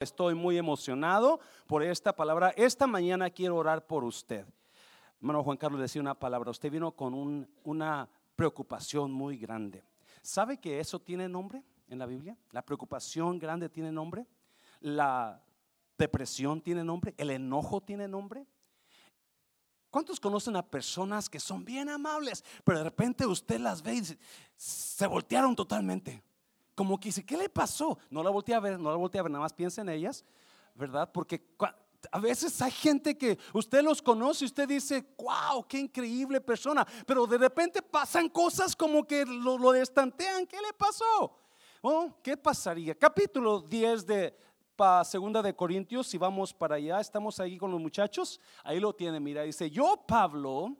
Estoy muy emocionado por esta palabra. Esta mañana quiero orar por usted. Hermano Juan Carlos decía una palabra. Usted vino con una preocupación muy grande. ¿Sabe que eso tiene nombre en la Biblia? La preocupación grande tiene nombre. La depresión tiene nombre. El enojo tiene nombre. ¿Cuántos conocen a personas que son bien amables, pero de repente usted las ve y se voltearon totalmente? Como que dice, ¿qué le pasó? No la volteé a ver, no la volteé a ver, nada más piensa en ellas, ¿verdad? Porque a veces hay gente que usted los conoce usted dice, wow, qué increíble persona, pero de repente pasan cosas como que lo, lo destantean, ¿qué le pasó? Oh, ¿Qué pasaría? Capítulo 10 de Segunda de Corintios, si vamos para allá, estamos ahí con los muchachos, ahí lo tiene, mira, dice, yo Pablo,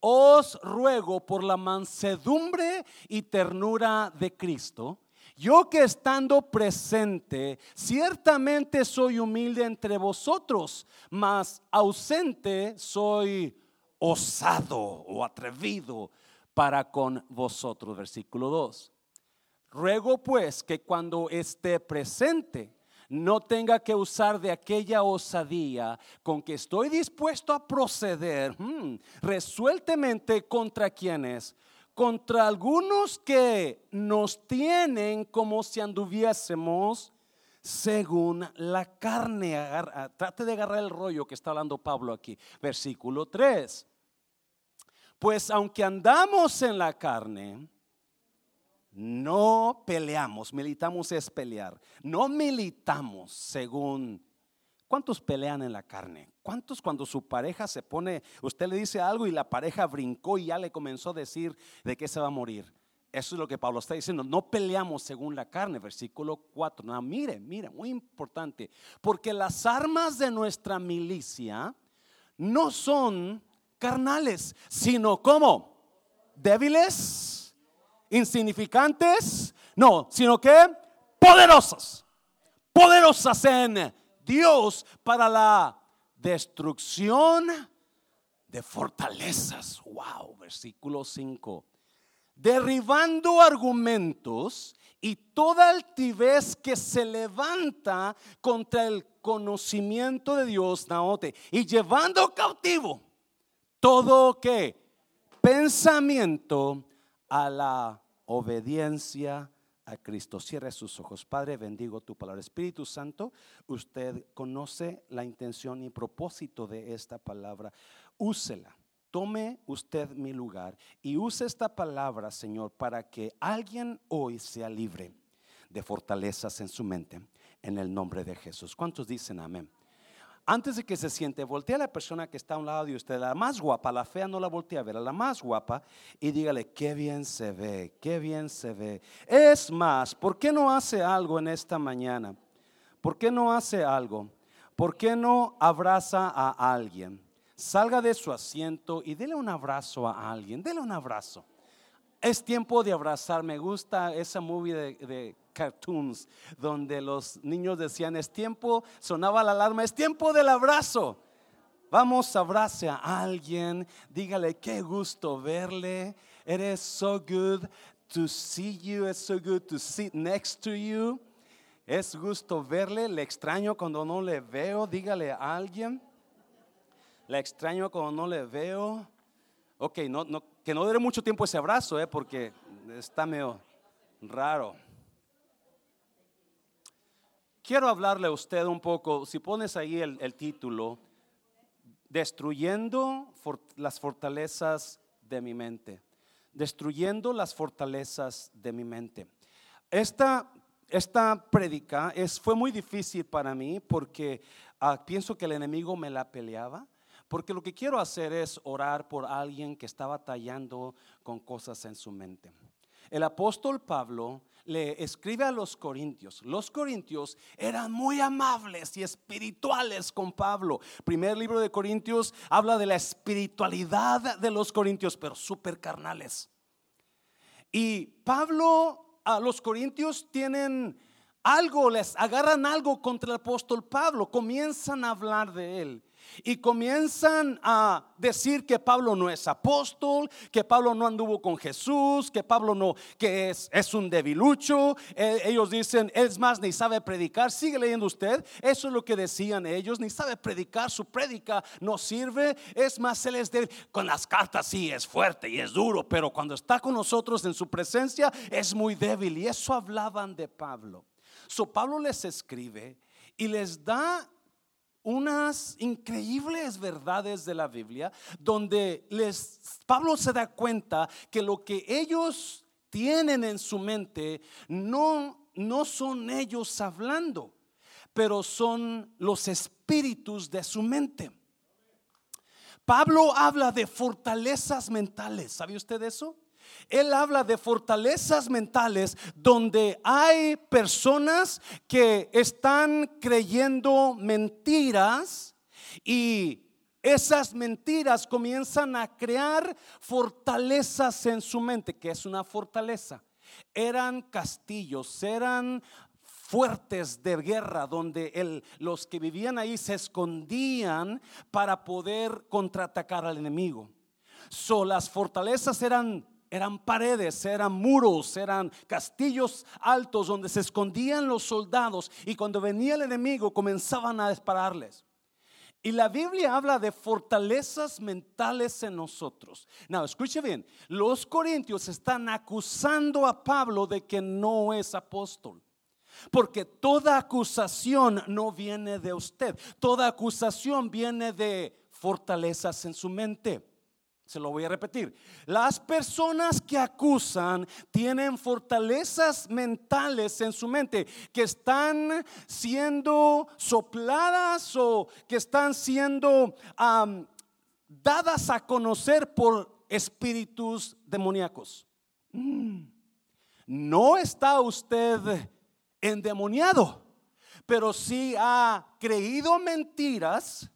os ruego por la mansedumbre y ternura de Cristo, yo que estando presente, ciertamente soy humilde entre vosotros, mas ausente soy osado o atrevido para con vosotros. Versículo 2. Ruego pues que cuando esté presente, no tenga que usar de aquella osadía con que estoy dispuesto a proceder hmm, resueltamente contra quienes contra algunos que nos tienen como si anduviésemos según la carne. trate de agarrar el rollo que está hablando Pablo aquí. Versículo 3. Pues aunque andamos en la carne, no peleamos, militamos es pelear, no militamos según ¿Cuántos pelean en la carne? ¿Cuántos cuando su pareja se pone, usted le dice algo y la pareja brincó y ya le comenzó a decir de qué se va a morir? Eso es lo que Pablo está diciendo. No peleamos según la carne, versículo 4. No, mire, mire, muy importante. Porque las armas de nuestra milicia no son carnales, sino como débiles, insignificantes, no, sino que poderosas. Poderosas en Dios para la destrucción de fortalezas. Wow, versículo 5. Derribando argumentos y toda altivez que se levanta contra el conocimiento de Dios, Naote, y llevando cautivo todo que pensamiento a la obediencia a Cristo. Cierre sus ojos. Padre, bendigo tu palabra. Espíritu Santo, usted conoce la intención y propósito de esta palabra. Úsela. Tome usted mi lugar y use esta palabra, Señor, para que alguien hoy sea libre de fortalezas en su mente. En el nombre de Jesús. ¿Cuántos dicen amén? Antes de que se siente, voltea a la persona que está a un lado de usted, la más guapa, la fea no la voltea a ver, a la más guapa, y dígale, qué bien se ve, qué bien se ve. Es más, ¿por qué no hace algo en esta mañana? ¿Por qué no hace algo? ¿Por qué no abraza a alguien? Salga de su asiento y dele un abrazo a alguien, dele un abrazo. Es tiempo de abrazar. Me gusta esa movie de cartoons donde los niños decían, es tiempo, sonaba la alarma, es tiempo del abrazo. Vamos, abrace a alguien, dígale qué gusto verle. It is so good to see you, it's so good to sit next to you. Es gusto verle, le extraño cuando no le veo, dígale a alguien. Le extraño cuando no le veo. Ok, no, no, que no dure mucho tiempo ese abrazo, eh, porque está medio raro. Quiero hablarle a usted un poco, si pones ahí el, título, destruyendo las fortalezas de mi mente. Destruyendo las fortalezas de mi mente. Esta, esta predica es, fue muy difícil para mí porque ah, pienso que el enemigo me la peleaba. Porque lo que quiero hacer es orar por alguien que está batallando con cosas en su mente. El apóstol Pablo le escribe a los corintios. Los corintios eran muy amables y espirituales con Pablo. Primer libro de Corintios habla de la espiritualidad de los corintios, pero súper carnales. Y Pablo, a los corintios tienen algo les agarran algo contra el apóstol Pablo, comienzan a hablar de él y comienzan a decir que Pablo no es apóstol, que Pablo no anduvo con Jesús, que Pablo no, que es, es un debilucho. Eh, ellos dicen, es más, ni sabe predicar. Sigue leyendo usted. Eso es lo que decían ellos, ni sabe predicar, su prédica no sirve. Es más, él es débil. Con las cartas sí es fuerte y es duro, pero cuando está con nosotros en su presencia es muy débil. Y eso hablaban de Pablo. So Pablo les escribe y les da unas increíbles verdades de la Biblia donde les Pablo se da cuenta que lo que ellos tienen en su mente no no son ellos hablando, pero son los espíritus de su mente. Pablo habla de fortalezas mentales, ¿sabe usted eso? Él habla de fortalezas mentales donde hay personas que están creyendo mentiras y esas mentiras comienzan a crear fortalezas en su mente, que es una fortaleza. Eran castillos, eran fuertes de guerra donde los que vivían ahí se escondían para poder contraatacar al enemigo. So, las fortalezas eran eran paredes, eran muros, eran castillos altos donde se escondían los soldados y cuando venía el enemigo comenzaban a dispararles. Y la Biblia habla de fortalezas mentales en nosotros. No, escuche bien, los corintios están acusando a Pablo de que no es apóstol. Porque toda acusación no viene de usted, toda acusación viene de fortalezas en su mente. Se lo voy a repetir. Las personas que acusan tienen fortalezas mentales en su mente que están siendo sopladas o que están siendo dadas a conocer por espíritus demoníacos. Mm. No está usted endemoniado, pero si ha creído mentiras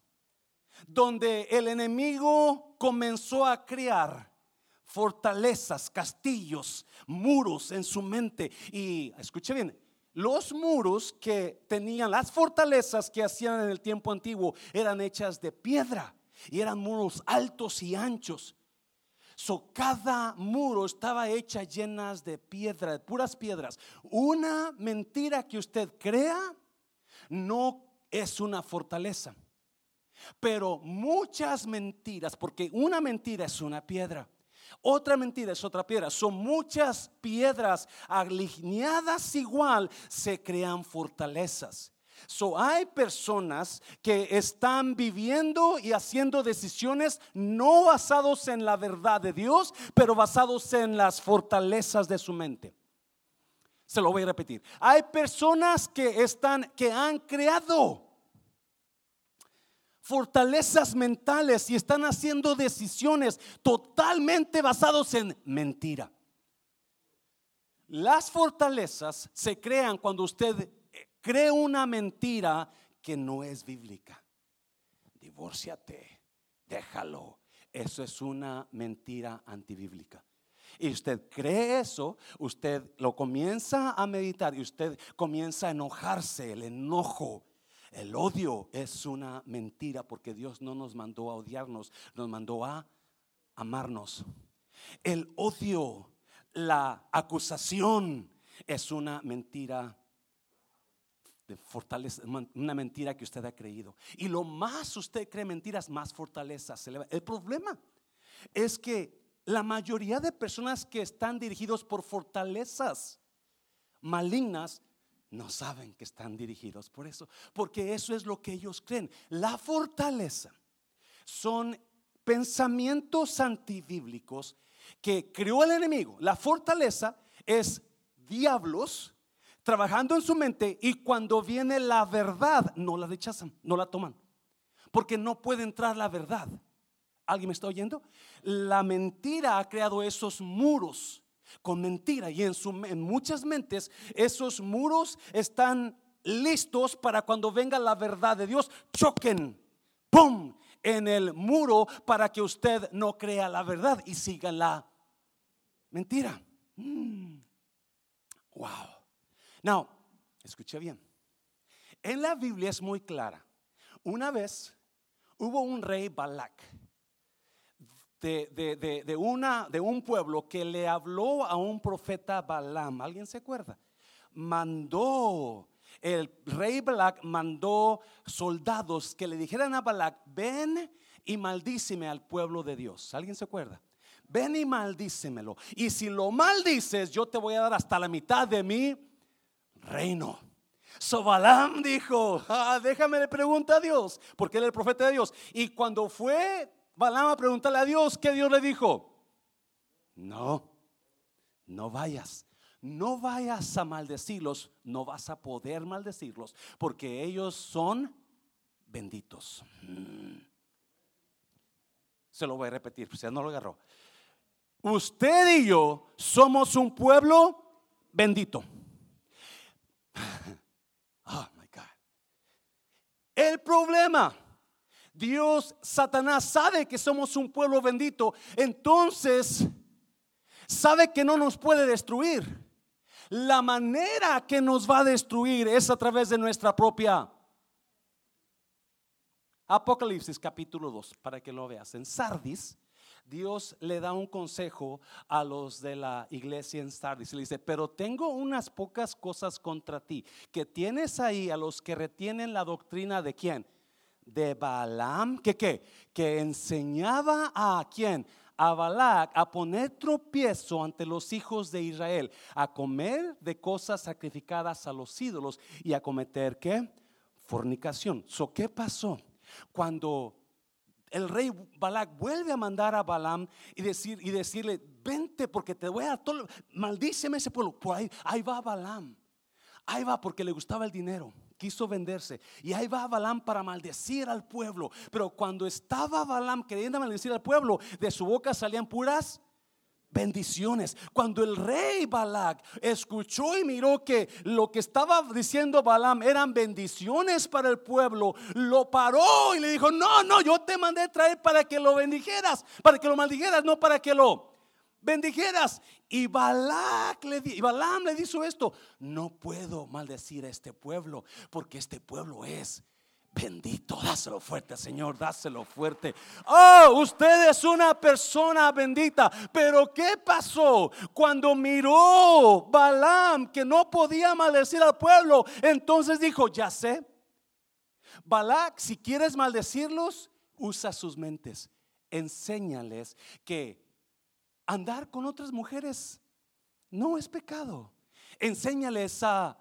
donde el enemigo comenzó a crear fortalezas, castillos, muros en su mente. Y escuche bien, los muros que tenían, las fortalezas que hacían en el tiempo antiguo eran hechas de piedra y eran muros altos y anchos. So, cada muro estaba hecha llenas de piedra, de puras piedras. Una mentira que usted crea no es una fortaleza. Pero muchas mentiras, porque una mentira es una piedra. Otra mentira es otra piedra. Son muchas piedras alineadas igual, se crean fortalezas. So, hay personas que están viviendo y haciendo decisiones no basados en la verdad de Dios, pero basados en las fortalezas de su mente. Se lo voy a repetir. Hay personas que están que han creado fortalezas mentales y están haciendo decisiones totalmente basados en mentira. Las fortalezas se crean cuando usted eh, cree una mentira que no es bíblica. Divórciate, déjalo. Eso es una mentira antibíblica. Y usted cree eso, usted lo comienza a meditar y usted comienza a enojarse, el enojo el odio es una mentira porque Dios no nos mandó a odiarnos, nos mandó a amarnos. El odio, la acusación es una mentira de fortaleza, una mentira que usted ha creído. Y lo más usted cree mentiras, más fortaleza se eleva. El problema es que la mayoría de personas que están dirigidos por fortalezas malignas no saben que están dirigidos por eso, porque eso es lo que ellos creen. La fortaleza son pensamientos antibíblicos que creó el enemigo. La fortaleza es diablos trabajando en su mente y cuando viene la verdad no la rechazan, no la toman, porque no puede entrar la verdad. ¿Alguien me está oyendo? La mentira ha creado esos muros con mentira. Y en, muchas mentes esos muros están listos para cuando venga la verdad de Dios, choquen, ¡pum! en el muro para que usted no crea la verdad y siga la mentira. Mm. Wow. Now, Escuche bien. En la Biblia es muy clara. Una vez hubo un rey Balak de, una, de un pueblo que le habló a un profeta Balaam. ¿Alguien se acuerda? Mandó, el rey Balak mandó soldados que le dijeran a Balak, ven y maldíceme al pueblo de Dios. ¿Alguien se acuerda? Ven y maldícemelo. Y si lo maldices, yo te voy a dar hasta la mitad de mi reino. So Balaam dijo, ah, déjame le preguntar a Dios, porque él es el profeta de Dios. Y cuando fue Balaam a preguntarle a Dios, ¿qué Dios le dijo? No, no vayas. No vayas a maldecirlos, no vas a poder maldecirlos, porque ellos son benditos. Mm. Se lo voy a repetir, pues ya no lo agarró. Usted y yo somos un pueblo bendito. Oh my God. El problema, Dios, Satanás sabe que somos un pueblo bendito, entonces sabe que no nos puede destruir. La manera que nos va a destruir es a través de nuestra propia Apocalipsis capítulo 2, para que lo veas. En Sardis, Dios le da un consejo a los de la iglesia en Sardis. Le dice, pero tengo unas pocas cosas contra ti, que tienes ahí a los que retienen la doctrina de quién? De Balaam, que qué? Que enseñaba a quién? A Balac a poner tropiezo ante los hijos de Israel, a comer de cosas sacrificadas a los ídolos y a cometer qué? Fornicación. So, ¿Qué pasó? Cuando el rey Balak vuelve a mandar a Balaam y, decir, y decirle, vente porque te voy a todo, maldíceme ese pueblo. Por ahí, ahí va Balaam. Ahí va porque le gustaba el dinero. Quiso venderse. Y ahí va Balaam para maldecir al pueblo. Pero cuando estaba Balaam queriendo maldecir al pueblo, de su boca salían puras bendiciones. Cuando el rey Balak escuchó y miró que lo que estaba diciendo Balaam eran bendiciones para el pueblo, lo paró y le dijo, no, no, yo te mandé traer para que lo bendijeras, para que lo maldijeras, no para que lo bendijeras. Y Balak le y Balaam le dijo esto, no puedo maldecir a este pueblo, porque este pueblo es Bendito, dáselo fuerte, Señor, dáselo fuerte. Oh, usted es una persona bendita. Pero ¿qué pasó cuando miró Balaam que no podía maldecir al pueblo? Entonces dijo, ya sé. Balak, si quieres maldecirlos, usa sus mentes. Enséñales que andar con otras mujeres no es pecado. Enséñales a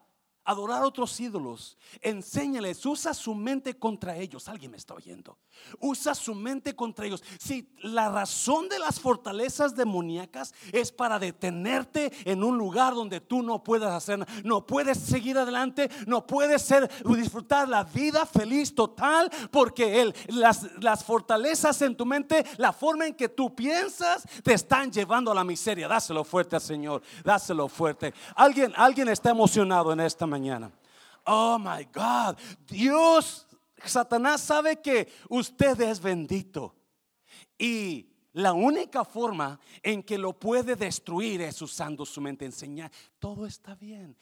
adorar otros ídolos. Enséñales, usa su mente contra ellos. Alguien me está oyendo. Usa su mente contra ellos. Si la razón de las fortalezas demoníacas es para detenerte en un lugar donde tú no puedas hacer, no puedes seguir adelante, no puedes ser disfrutar la vida feliz total, porque él, las, las fortalezas en tu mente, la forma en que tú piensas, te están llevando a la miseria. Dáselo fuerte al Señor. Dáselo fuerte. Alguien, alguien está emocionado en esta mañana mañana. Oh my God, Dios, Satanás sabe que usted es bendito. Y la única forma en que lo puede destruir es usando su mente, enseñar, todo está bien.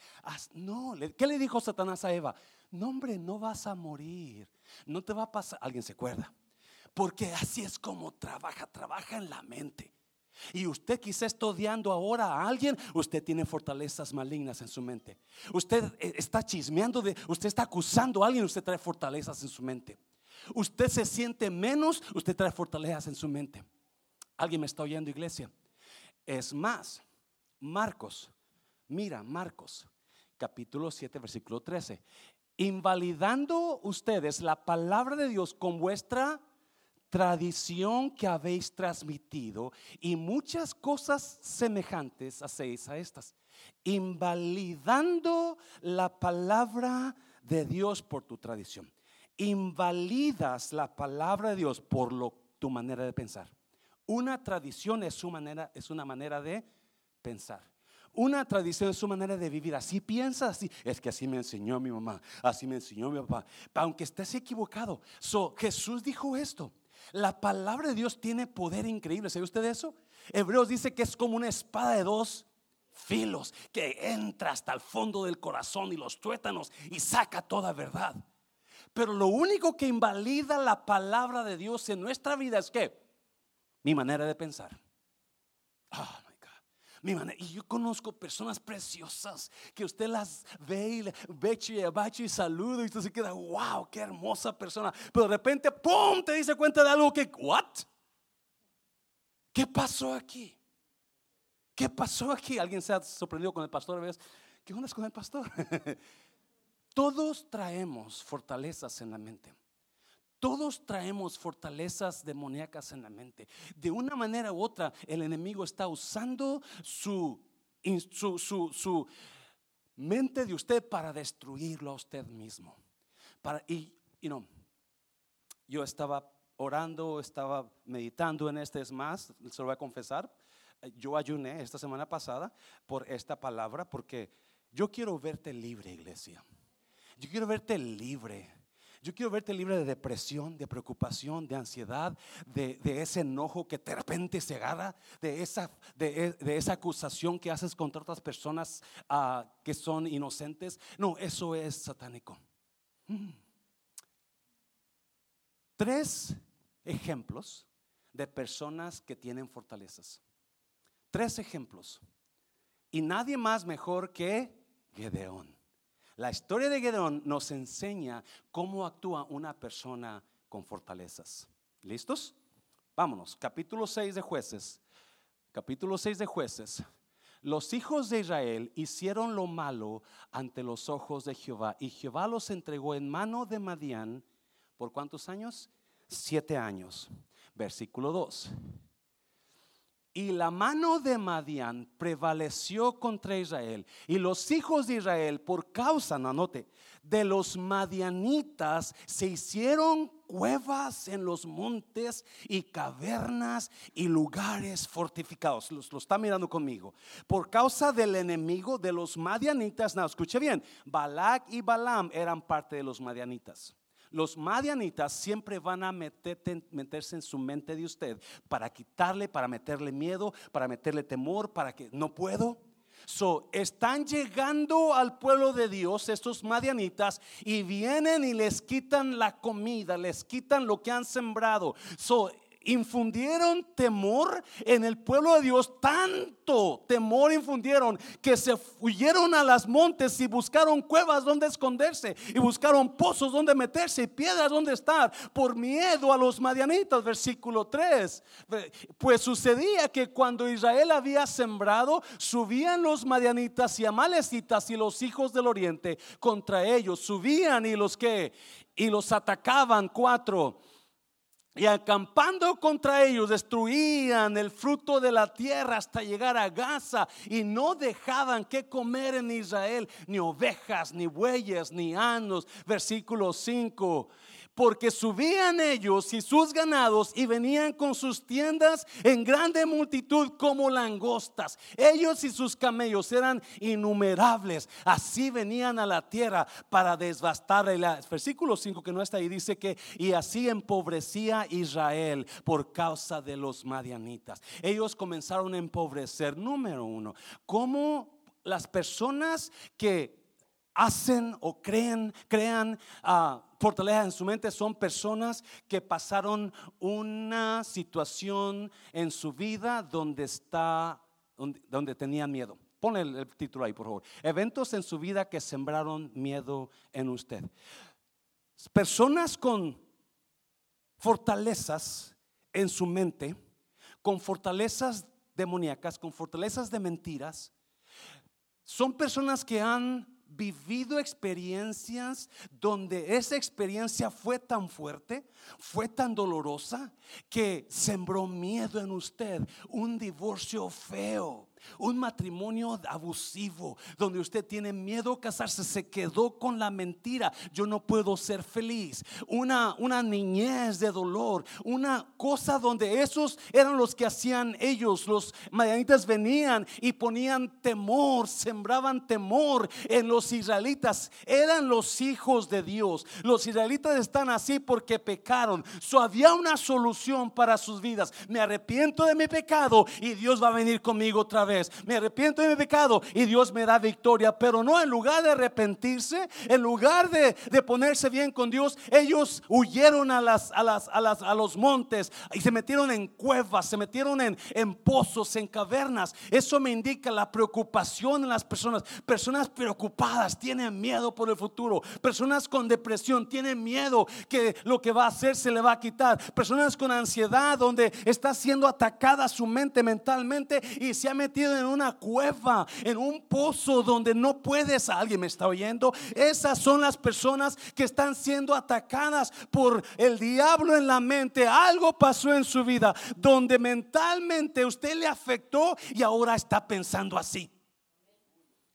No, ¿qué le dijo Satanás a Eva? No, hombre, no vas a morir. No te va a pasar. ¿Alguien se acuerda? Porque así es como trabaja, trabaja en la mente. Y usted quizá está odiando ahora a alguien, usted tiene fortalezas malignas en su mente. Usted eh, está chismeando de, usted está acusando a alguien, usted trae fortalezas en su mente. Usted se siente menos, usted trae fortalezas en su mente. ¿Alguien me está oyendo, iglesia? Es más, Marcos, mira, Marcos, capítulo 7, versículo 13. Invalidando ustedes la palabra de Dios con vuestra tradición que habéis transmitido y muchas cosas semejantes hacéis a estas, invalidando la palabra de Dios por tu tradición. Invalidas la palabra de Dios por tu manera de pensar. Una tradición es, su manera, es una manera de pensar. Una tradición es su manera de vivir. Así piensa, así. Es que así me enseñó mi mamá, así me enseñó mi papá. Aunque estés equivocado. So, Jesús dijo esto. La palabra de Dios tiene poder increíble. ¿Sabe usted eso? Hebreos dice que es como una espada de dos filos que entra hasta el fondo del corazón y los tuétanos y saca toda verdad. Pero lo único que invalida la palabra de Dios en nuestra vida es que mi manera de pensar. God. Y yo conozco personas preciosas que usted las ve y ve y y saluda y usted se queda, wow, qué hermosa persona. Pero de repente, ¡pum! te dice cuenta de algo que, ¿what? ¿Qué pasó aquí? ¿Qué pasó aquí? ¿Alguien se ha sorprendido con el pastor a ¿Qué onda con el pastor? Todos traemos fortalezas en la mente. Todos traemos fortalezas demoníacas en la mente. De una manera u otra, el enemigo está usando su, su, su, mente de usted para destruirlo a usted mismo. Para, y, know, yo estaba orando, estaba meditando en este, es más, se lo voy a confesar yo ayuné esta semana pasada por esta palabra porque yo quiero verte libre, iglesia. Yo quiero verte libre. Yo quiero verte libre de depresión, de preocupación, de ansiedad, de, ese enojo que de repente se agarra, de esa, de, esa acusación que haces contra otras personas ah, que son inocentes. No, eso es satánico. Mm. Tres ejemplos de personas que tienen fortalezas. Tres ejemplos. Y nadie más mejor que Gedeón. La historia de Gedeón nos enseña cómo actúa una persona con fortalezas. ¿Listos? Vámonos, capítulo 6 de jueces. Capítulo 6 de jueces. Los hijos de Israel hicieron lo malo ante los ojos de Jehová y Jehová los entregó en mano de Madián. ¿Por cuántos años? Siete años. Versículo 2. Y la mano de Madián prevaleció contra Israel. Y los hijos de Israel, por causa, no anote, de los madianitas, se hicieron cuevas en los montes y cavernas y lugares fortificados. Lo, está mirando conmigo. Por causa del enemigo de los madianitas, no, escuche bien, Balak y Balam eran parte de los madianitas. Los madianitas siempre van a meterse en su mente de usted para quitarle, para meterle miedo, para meterle temor, para que no puedo. So, están llegando al pueblo de Dios estos madianitas y vienen y les quitan la comida, les quitan lo que han sembrado. So, infundieron temor en el pueblo de Dios, tanto temor infundieron que se huyeron a las montes y buscaron cuevas donde esconderse y buscaron pozos donde meterse y piedras donde estar por miedo a los madianitas, versículo 3. Pues sucedía que cuando Israel había sembrado, subían los madianitas y amalecitas y los hijos del oriente contra ellos, subían y los que y los atacaban. Cuatro y acampando contra ellos, destruían el fruto de la tierra hasta llegar a Gaza y no dejaban que comer en Israel ni ovejas, ni bueyes, ni anos. Versículo 5 porque subían ellos y sus ganados y venían con sus tiendas en grande multitud como langostas. Ellos y sus camellos eran innumerables. Así venían a la tierra para devastarla. El versículo 5 que no está ahí dice que y así empobrecía Israel por causa de los madianitas. Ellos comenzaron a empobrecer. Número uno, como las personas que hacen o creen, crean uh, fortaleza en su mente son personas que pasaron una situación en su vida donde está, donde, tenían miedo. Pon el, título ahí, por favor. Eventos en su vida que sembraron miedo en usted. Personas con fortalezas en su mente, con fortalezas demoníacas, con fortalezas de mentiras, son personas que han vivido experiencias donde esa experiencia fue tan fuerte, fue tan dolorosa, que sembró miedo en usted, un divorcio feo un matrimonio abusivo, donde usted tiene miedo a casarse, se quedó con la mentira, yo no puedo ser feliz. Una, una niñez de dolor, una cosa donde esos eran los que hacían ellos, los madianitas venían y ponían temor, sembraban temor en los israelitas, eran los hijos de Dios. Los israelitas están así porque pecaron. Había una solución para sus vidas. Me arrepiento de mi pecado y Dios va a venir conmigo otra vez me arrepiento de mi pecado y Dios me da victoria. Pero no, en lugar de arrepentirse, en lugar de, ponerse bien con Dios, ellos huyeron a, las, a, las, a, las, a los montes y se metieron en cuevas, se metieron en, en pozos, en cavernas. Eso me indica la preocupación en las personas. Personas preocupadas tienen miedo por el futuro. Personas con depresión tienen miedo que lo que va a hacer se le va a quitar. Personas con ansiedad donde está siendo atacada su mente mentalmente y se ha metido en una cueva, en un pozo donde no puedes. Alguien me está oyendo. Esas son las personas que están siendo atacadas por el diablo en la mente. Algo pasó en su vida donde mentalmente usted le afectó y ahora está pensando así.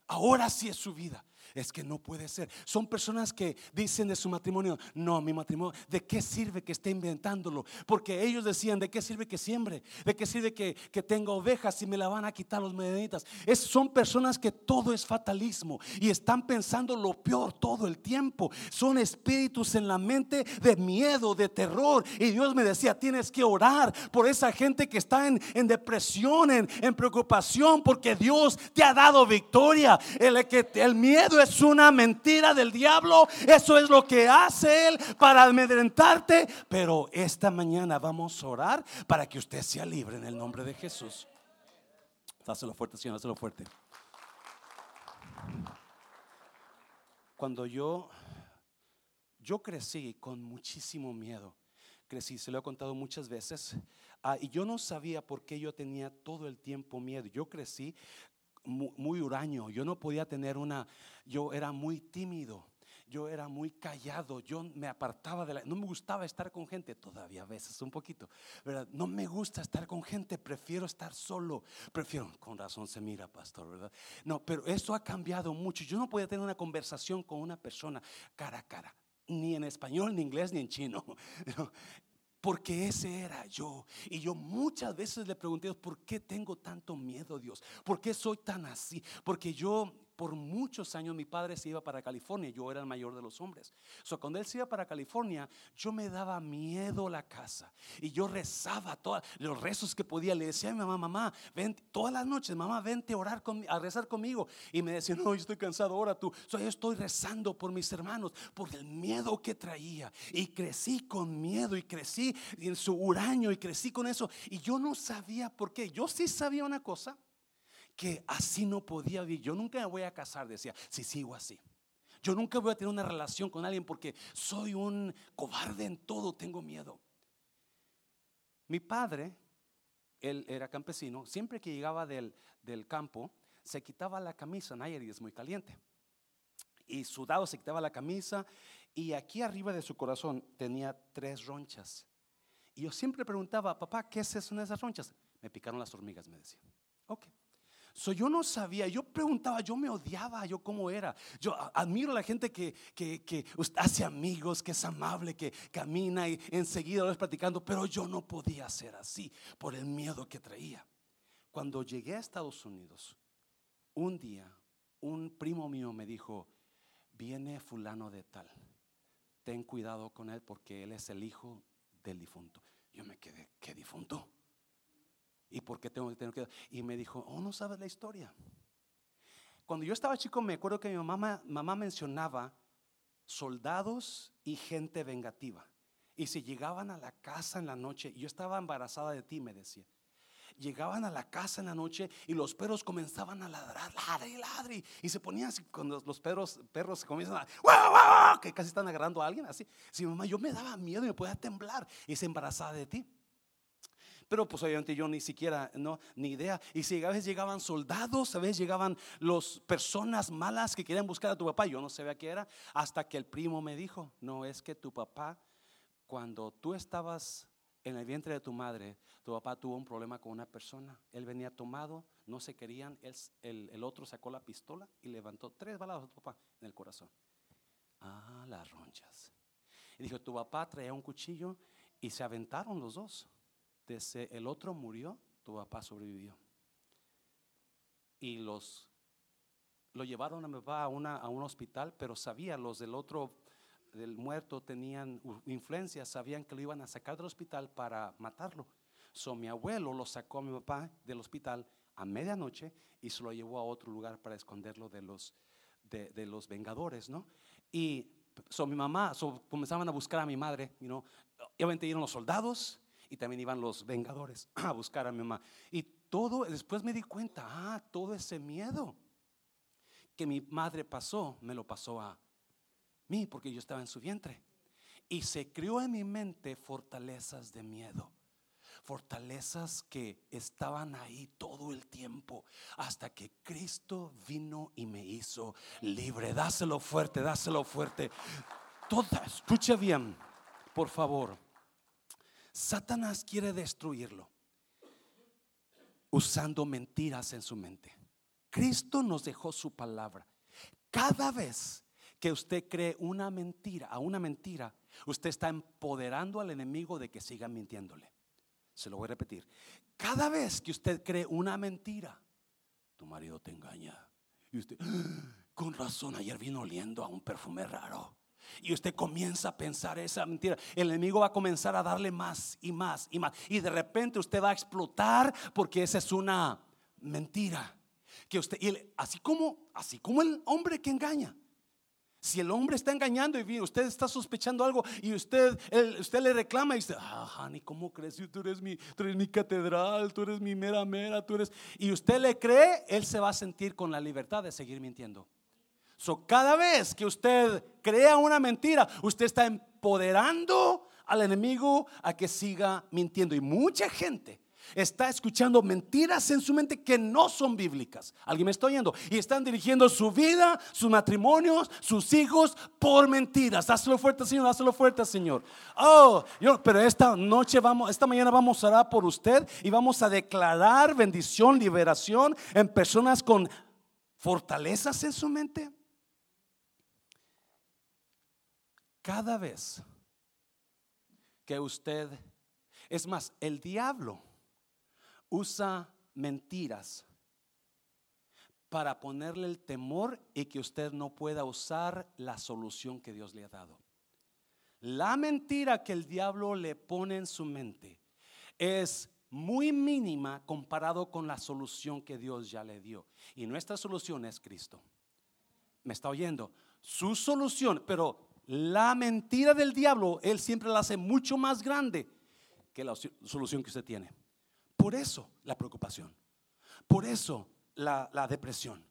Ahora sí es su vida. Es que no puede ser. Son personas que dicen de su matrimonio, no, mi matrimonio, ¿de qué sirve que esté inventándolo? Porque ellos decían, ¿de qué sirve que siembre? ¿De qué sirve que, que tenga ovejas si me la van a quitar los medianitas? Es, son personas que todo es fatalismo y están pensando lo peor todo el tiempo. Son espíritus en la mente de miedo, de terror. Y Dios me decía, tienes que orar por esa gente que está en, depresión, en, en, preocupación, porque Dios te ha dado victoria. El, el miedo es una mentira del diablo. Eso es lo que hace él para amedrentarte. Pero esta mañana vamos a orar para que usted sea libre en el nombre de Jesús. Dáselo fuerte, Señor, dáselo fuerte. Cuando yo, yo crecí con muchísimo miedo. Crecí, se lo he contado muchas veces. Ah, y yo no sabía por qué yo tenía todo el tiempo miedo. Yo crecí muy, huraño, yo no podía tener una, yo era muy tímido, yo era muy callado, yo me apartaba de la, no me gustaba estar con gente, todavía a veces un poquito, ¿verdad? No me gusta estar con gente, prefiero estar solo, prefiero, con razón se mira, pastor, ¿verdad? No, pero eso ha cambiado mucho, yo no podía tener una conversación con una persona cara a cara ni en español, ni inglés, ni en chino. porque ese era yo. Y yo muchas veces le pregunté, ¿por qué tengo tanto miedo, Dios? ¿Por qué soy tan así? Porque yo por muchos años mi padre se iba para California, yo era el mayor de los hombres. So, cuando él se iba para California, yo me daba miedo la casa y yo rezaba todos los rezos que podía. Le decía a mi mamá, mamá, ven todas las noches, mamá, vente a orar a rezar conmigo. Y me decía, no, yo estoy cansado, ahora tú. So, yo estoy rezando por mis hermanos, por el miedo que traía. Y crecí con miedo y crecí en su huraño y crecí con eso. Y yo no sabía por qué. Yo sí sabía una cosa que así no podía vivir. Yo nunca me voy a casar, decía, si sigo así. Yo nunca voy a tener una relación con alguien porque soy un cobarde en todo, tengo miedo. Mi padre, él era campesino, siempre que llegaba del, del campo, se quitaba la camisa, Nayarit es muy caliente. Y sudado se quitaba la camisa y aquí arriba de su corazón tenía tres ronchas. Y yo siempre preguntaba, papá, ¿qué es eso de esas ronchas? Me picaron las hormigas, me decía. Ok. So, yo no sabía, yo preguntaba, yo me odiaba, yo cómo era. Yo admiro la gente que, que, hace amigos, que es amable, que camina y enseguida lo ves platicando, pero yo no podía ser así por el miedo que traía. Cuando llegué a Estados Unidos, un día un primo mío me dijo, viene fulano de tal, ten cuidado con él porque él es el hijo del difunto. Yo me quedé, ¿qué difunto? ¿Y por qué tengo que tener que.? Y me dijo, oh, no sabes la historia. Cuando yo estaba chico, me acuerdo que mi mamá, mamá mencionaba soldados y gente vengativa. Y si llegaban a la casa en la noche, yo estaba embarazada de ti, me decía. Llegaban a la casa en la noche y los perros comenzaban a ladrar, ladre ladre. Y se ponían así, cuando los perros, perros comienzan a, ¡Wow, que casi están agarrando a alguien así. Si mamá, yo me daba miedo y me podía temblar. Y se embarazada de ti. Pero pues obviamente yo ni siquiera, no, ni idea. Y si a veces llegaban soldados, a veces llegaban las personas malas que querían buscar a tu papá, yo no sabía qué era, hasta que el primo me dijo, no es que tu papá, cuando tú estabas en el vientre de tu madre, tu papá tuvo un problema con una persona. Él venía tomado, no se querían, el, el otro sacó la pistola y levantó tres balas a tu papá en el corazón. Ah, las ronchas. Y dijo, tu papá traía un cuchillo y se aventaron los dos el otro murió, tu papá sobrevivió. Y los lo llevaron a mi papá a, una, un hospital, pero sabía, los del otro, del muerto, tenían influencia, sabían que lo iban a sacar del hospital para matarlo. So mi abuelo lo sacó a mi papá del hospital a medianoche y se lo llevó a otro lugar para esconderlo de los, de, los vengadores, ¿no? Y so, mi mamá, so, comenzaban a buscar a mi madre, you know, obviamente iban los soldados y también iban los vengadores a buscar a mi mamá. Y todo, después me di cuenta, ah, todo ese miedo que mi madre pasó, me lo pasó a mí, porque yo estaba en su vientre. Y se crió en mi mente fortalezas de miedo fortalezas que estaban ahí todo el tiempo hasta que Cristo vino y me hizo libre. Dáselo fuerte, dáselo fuerte. Toda, escucha bien, por favor. Satanás quiere destruirlo usando mentiras en su mente. Cristo nos dejó su palabra. Cada vez que usted cree una mentira, a una mentira, usted está empoderando al enemigo de que siga mintiéndole. Se lo voy a repetir. Cada vez que usted cree una mentira, tu marido te engaña. Y usted, con razón, ayer vino oliendo a un perfume raro. Y usted comienza a pensar esa mentira. El enemigo va a comenzar a darle más y más y más. Y de repente usted va a explotar porque esa es una mentira. Que usted, así como, así como el hombre que engaña. Si el hombre está engañando y usted está sospechando algo y usted, usted le reclama y dice, ah, honey, ¿cómo crees? Tú eres, mi, tú eres mi catedral, tú eres mi mera mera, tú eres... Y usted le cree, él se va a sentir con la libertad de seguir mintiendo. So, cada vez que usted crea una mentira, usted está empoderando al enemigo a que siga mintiendo. Y mucha gente está escuchando mentiras en su mente que no son bíblicas. ¿Alguien me está oyendo? Y están dirigiendo su vida, sus matrimonios, sus hijos por mentiras. Hazlo fuerte, Señor, hazlo fuerte, Señor. Oh, pero esta noche vamos, esta mañana vamos a orar por usted y vamos a declarar bendición, liberación en personas con fortalezas en su mente. Cada vez que usted, es más, el diablo usa mentiras para ponerle el temor y que usted no pueda usar la solución que Dios le ha dado. La mentira que el diablo le pone en su mente es muy mínima comparado con la solución que Dios ya le dio. Y nuestra solución es Cristo. ¿Me está oyendo? Su solución, pero la mentira del diablo, él siempre la hace mucho más grande que la solución que usted tiene. Por eso la preocupación, por eso la, depresión,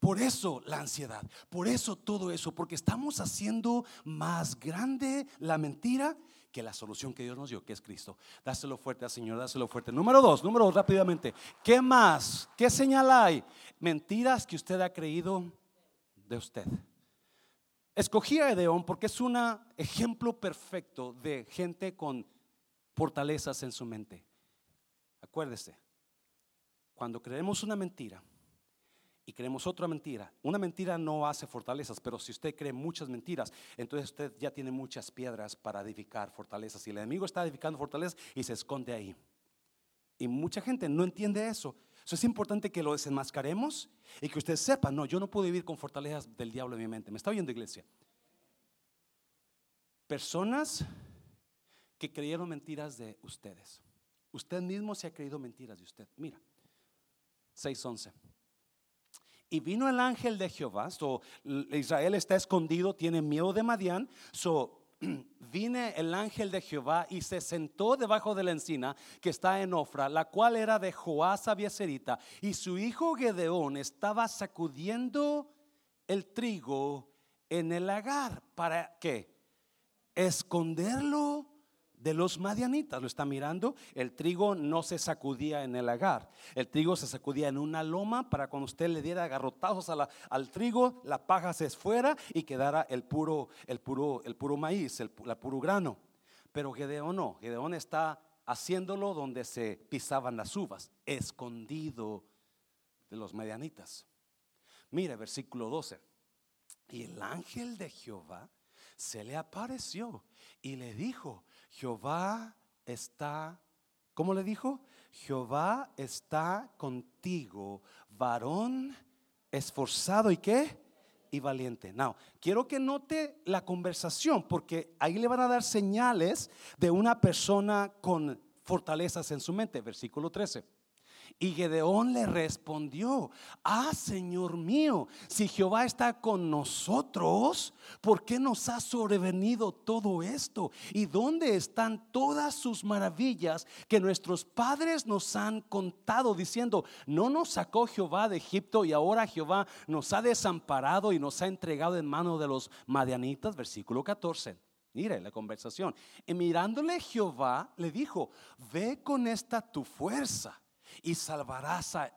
por eso la ansiedad, por eso todo eso, porque estamos haciendo más grande la mentira que la solución que Dios nos dio, que es Cristo. Dáselo fuerte al Señor, dáselo fuerte. Número dos, número dos, rápidamente. ¿Qué más? ¿Qué señal hay? Mentiras que usted ha creído de usted. Escogí a Edeón porque es un ejemplo perfecto de gente con fortalezas en su mente. Acuérdese, cuando creemos una mentira y creemos otra mentira, una mentira no hace fortalezas, pero si usted cree muchas mentiras, entonces usted ya tiene muchas piedras para edificar fortalezas. Y el enemigo está edificando fortalezas y se esconde ahí. Y mucha gente no entiende eso. Eso es importante que lo desenmascaremos y que usted sepa, no, yo no puedo vivir con fortalezas del diablo en mi mente. ¿Me está oyendo iglesia? Personas que creyeron mentiras de ustedes. Usted mismo se ha creído mentiras de usted. Mira, 6.11. Y vino el ángel de Jehová. So, Israel está escondido, tiene miedo de Madián. So, vine el ángel de Jehová y se sentó debajo de la encina que está en Ofra, la cual era de Joás Abieserita. Y su hijo Gedeón estaba sacudiendo el trigo en el lagar. ¿Para qué? Esconderlo de los madianitas. Lo está mirando. El trigo no se sacudía en el lagar. El trigo se sacudía en una loma para cuando usted le diera agarrotazos al trigo, la paja se esfuera y quedara el puro, el puro, el puro maíz, el, puro grano. Pero Gedeón no. Gedeón está haciéndolo donde se pisaban las uvas, escondido de los madianitas. Mire, versículo 12. Y el ángel de Jehová se le apareció y le dijo, Jehová está, ¿cómo le dijo? Jehová está contigo, varón esforzado y qué? Y valiente. Now, quiero que note la conversación porque ahí le van a dar señales de una persona con fortalezas en su mente. Versículo 13. Y Gedeón le respondió, ah, Señor mío, si Jehová está con nosotros, ¿por qué nos ha sobrevenido todo esto? ¿Y dónde están todas sus maravillas que nuestros padres nos han contado diciendo, no nos sacó Jehová de Egipto y ahora Jehová nos ha desamparado y nos ha entregado en mano de los madianitas? Versículo 14. Mire la conversación. Y mirándole Jehová le dijo, ve con esta tu fuerza y salvarás a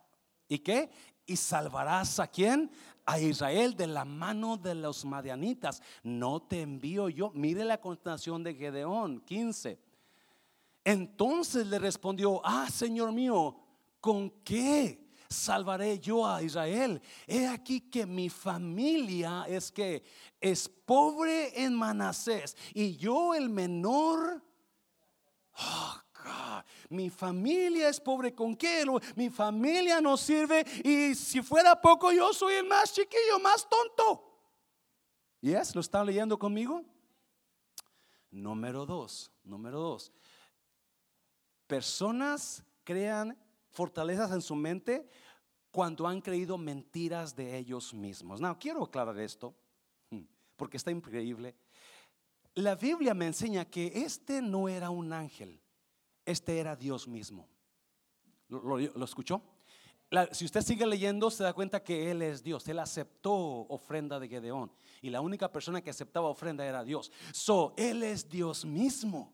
¿y qué? Y salvarás a quién? A Israel de la mano de los madianitas. No te envío yo. Mire la continuación de Gedeón 15. Entonces le respondió, ah, Señor mío, ¿con qué salvaré yo a Israel? He aquí que mi familia es que es pobre en Manasés y yo el menor. Oh, mi familia es pobre con qué? Mi familia no sirve y si fuera poco yo soy el más chiquillo, más tonto. ¿Yes? ¿Lo están leyendo conmigo? Número dos, número dos. Personas crean fortalezas en su mente cuando han creído mentiras de ellos mismos. No, quiero aclarar esto hmm, porque está increíble. La Biblia me enseña que este no era un ángel. Este era Dios mismo. ¿Lo, escuchó? si usted sigue leyendo, se da cuenta que Él es Dios. Él aceptó ofrenda de Gedeón. Y la única persona que aceptaba ofrenda era Dios. So, Él es Dios mismo.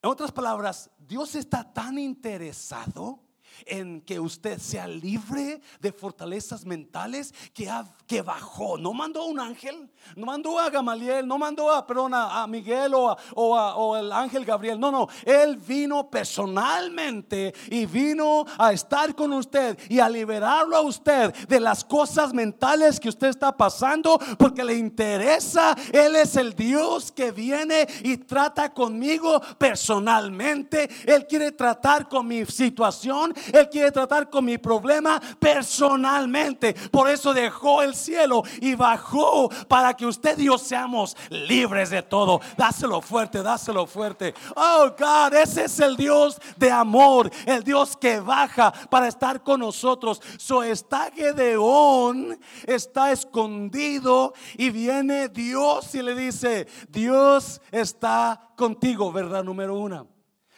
En otras palabras, Dios está tan interesado en que usted sea libre de fortalezas mentales que, que bajó. No mandó un ángel, no mandó a Gamaliel, no mandó a, perdón, a, Miguel o, o, el ángel Gabriel. No, no, él vino personalmente y vino a estar con usted y a liberarlo a usted de las cosas mentales que usted está pasando porque le interesa. Él es el Dios que viene y trata conmigo personalmente. Él quiere tratar con mi situación él quiere tratar con mi problema personalmente. Por eso dejó el cielo y bajó para que usted y yo seamos libres de todo. Dáselo fuerte, dáselo fuerte. Oh God, ese es el Dios de amor, el Dios que baja para estar con nosotros. So está Gedeón, está escondido y viene Dios y le dice, Dios está contigo, verdad número uno.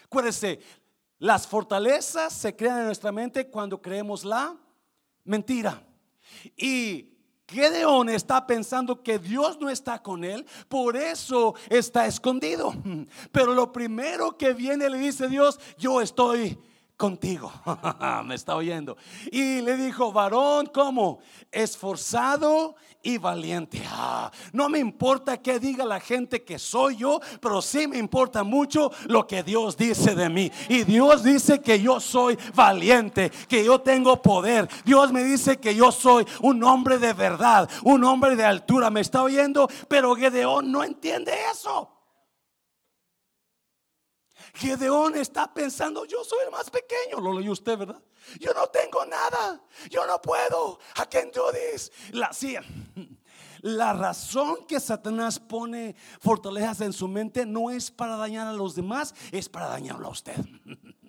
Acuérdese, las fortalezas se crean en nuestra mente cuando creemos la mentira. Y Gedeón está pensando que Dios no está con él, por eso está escondido. Pero lo primero que viene le dice Dios, yo estoy contigo. Me está oyendo. Y le dijo, varón, ¿cómo? Esforzado y valiente. Ah, no me importa que diga la gente que soy yo, pero sí me importa mucho lo que Dios dice de mí. Y Dios dice que yo soy valiente, que yo tengo poder. Dios me dice que yo soy un hombre de verdad, un hombre de altura. ¿Me está oyendo? Pero Gedeón no entiende eso. Gedeón está pensando, yo soy el más pequeño. Lo leyó usted, ¿verdad? Yo no tengo nada. Yo no puedo. ¿A quién do this? La, la razón que Satanás pone fortalezas en su mente no es para dañar a los demás, es para dañarlo a usted.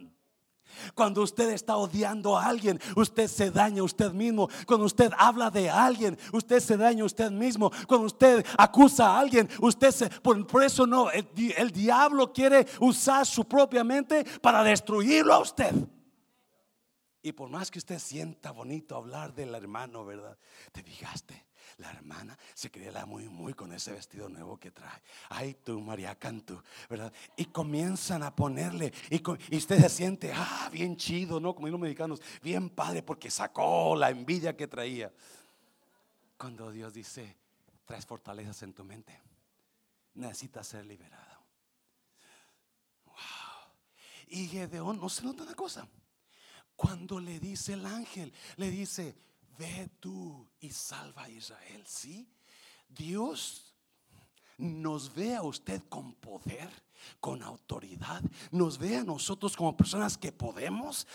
Cuando usted está odiando a alguien, usted se daña a usted mismo. Cuando usted habla de alguien, usted se daña a usted mismo. Cuando usted acusa a alguien, usted se... Por, eso no, el, el diablo quiere usar su propia mente para destruirlo a usted. Y por más que usted sienta bonito hablar del hermano, ¿verdad? Te fijaste la hermana se creía muy, muy con ese vestido nuevo que trae. Ay, tú, María Cantú, ¿verdad? Y comienzan a ponerle, y, y, usted se siente, ah, bien chido, ¿no? Como los mexicanos, bien padre, porque sacó la envidia que traía. Cuando Dios dice, traes fortalezas en tu mente, necesitas ser liberado. Wow. Y Gedeón, no se nota una cosa. Cuando le dice el ángel, le dice, ve tú y salva a Israel. ¿Sí? Dios nos ve a usted con poder, con autoridad, nos ve a nosotros como personas que podemos.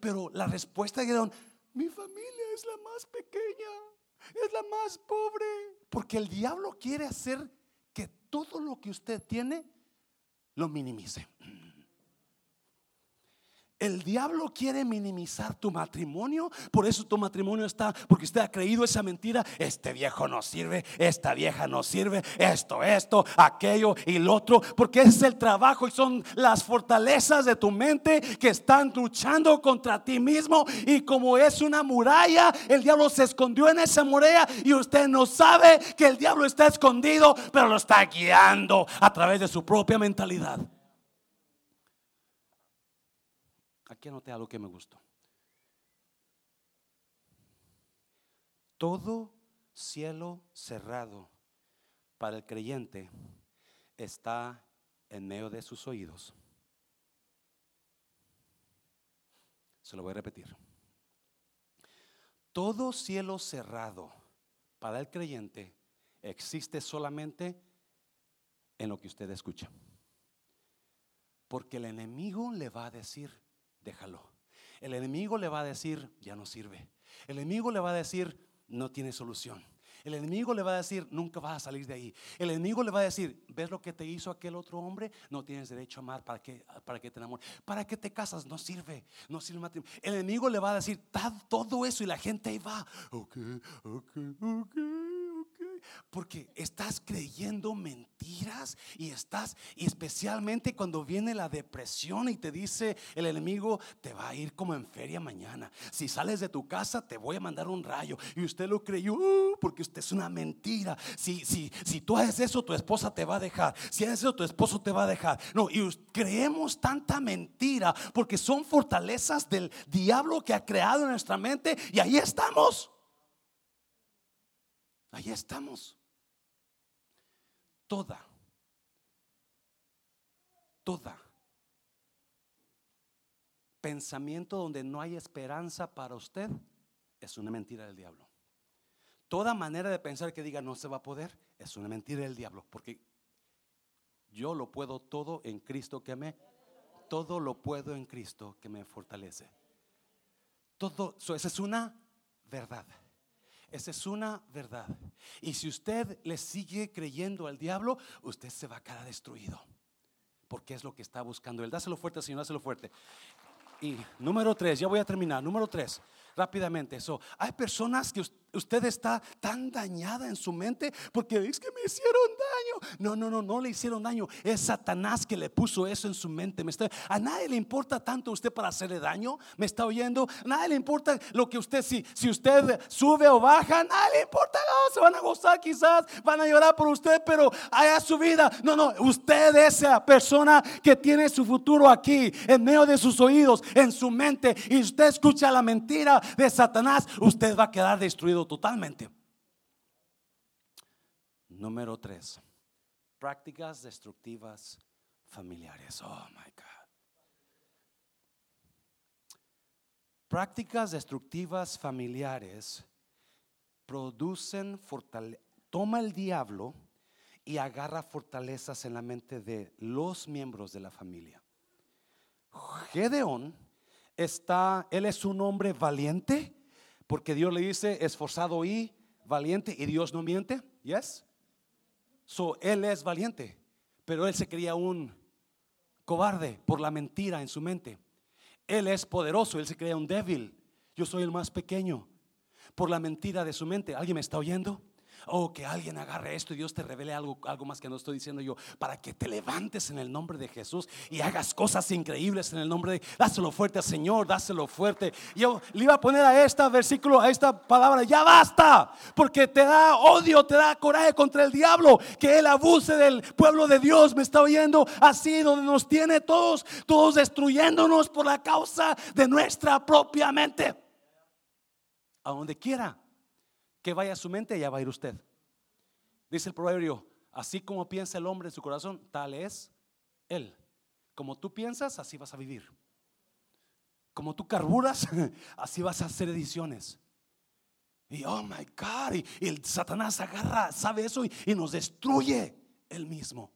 Pero la respuesta de Gedeón, mi familia es la más pequeña, es la más pobre, porque el diablo quiere hacer que todo lo que usted tiene lo minimice. El diablo quiere minimizar tu matrimonio, por eso tu matrimonio está, porque usted ha creído esa mentira, este viejo no sirve, esta vieja no sirve, esto, esto, aquello y lo otro, porque es el trabajo y son las fortalezas de tu mente que están luchando contra ti mismo y como es una muralla, el diablo se escondió en esa muralla y usted no sabe que el diablo está escondido, pero lo está guiando a través de su propia mentalidad. Aquí anoté algo que me gustó. Todo cielo cerrado para el creyente está en medio de sus oídos. Se lo voy a repetir. Todo cielo cerrado para el creyente existe solamente en lo que usted escucha. Porque el enemigo le va a decir, déjalo. El enemigo le va a decir, ya no sirve. El enemigo le va a decir, no tiene solución. El enemigo le va a decir, nunca vas a salir de ahí. El enemigo le va a decir, ¿ves lo que te hizo aquel otro hombre? No tienes derecho a amar para que, para que te enamores. ¿Para que te casas? No sirve, no sirve el matrimonio. El enemigo le va a decir todo eso y la gente ahí va, ok, ok, ok porque estás creyendo mentiras y estás, y especialmente cuando viene la depresión y te dice el enemigo, te va a ir como en feria mañana. Si sales de tu casa, te voy a mandar un rayo. Y usted lo creyó uh, porque usted es una mentira. Si, si, si tú haces eso, tu esposa te va a dejar. Si haces eso, tu esposo te va a dejar. No, y creemos tanta mentira porque son fortalezas del diablo que ha creado en nuestra mente y ahí estamos. Ahí estamos. Toda, toda pensamiento donde no hay esperanza para usted es una mentira del diablo. Toda manera de pensar que diga no se va a poder es una mentira del diablo, porque yo lo puedo todo en Cristo que me, todo lo puedo en Cristo que me fortalece. Todo, eso es una verdad. Esa es una verdad. Y si usted le sigue creyendo al diablo, usted se va a quedar destruido. Porque es lo que está buscando él. Dáselo fuerte, Señor, dáselo fuerte. Y número tres, ya voy a terminar. Número tres, rápidamente. Eso, hay personas que usted usted está tan dañada en su mente porque es que me hicieron daño. No, no, no, no le hicieron daño. Es Satanás que le puso eso en su mente. Me está, a nadie le importa tanto usted para hacerle daño. ¿Me está oyendo? Nadie le importa lo que usted, si, si usted sube o baja, nadie le importa. No, se van a gozar quizás, van a llorar por usted, pero haya su vida. No, no, usted es esa persona que tiene su futuro aquí, en medio de sus oídos, en su mente. Y usted escucha la mentira de Satanás, usted va a quedar destruido totalmente. Número tres, prácticas destructivas familiares. Oh my God. Prácticas destructivas familiares producen fortaleza. Toma el diablo y agarra fortalezas en la mente de los miembros de la familia. Gedeón está, él es un hombre valiente porque Dios le dice esforzado y valiente y Dios no miente. Yes. So él es valiente, pero él se creía un cobarde por la mentira en su mente. Él es poderoso, él se creía un débil. Yo soy el más pequeño por la mentira de su mente. ¿Alguien me está oyendo? Oh, que alguien agarre esto y Dios te revele algo, algo más que no estoy diciendo yo, para que te levantes en el nombre de Jesús y hagas cosas increíbles en el nombre de Dáselo fuerte al Señor, dáselo fuerte. Yo le iba a poner a este versículo, a esta palabra, ya basta, porque te da odio, te da coraje contra el diablo, que él abuse del pueblo de Dios, me está oyendo así, donde nos tiene todos, todos destruyéndonos por la causa de nuestra propia mente. A donde quiera que vaya a su mente, ya va a ir usted. Dice el proverbio, así como piensa el hombre en su corazón, tal es él. Como tú piensas, así vas a vivir. Como tú carburas, así vas a hacer ediciones. Y oh my God, y, el Satanás agarra, sabe eso y, y nos destruye él mismo.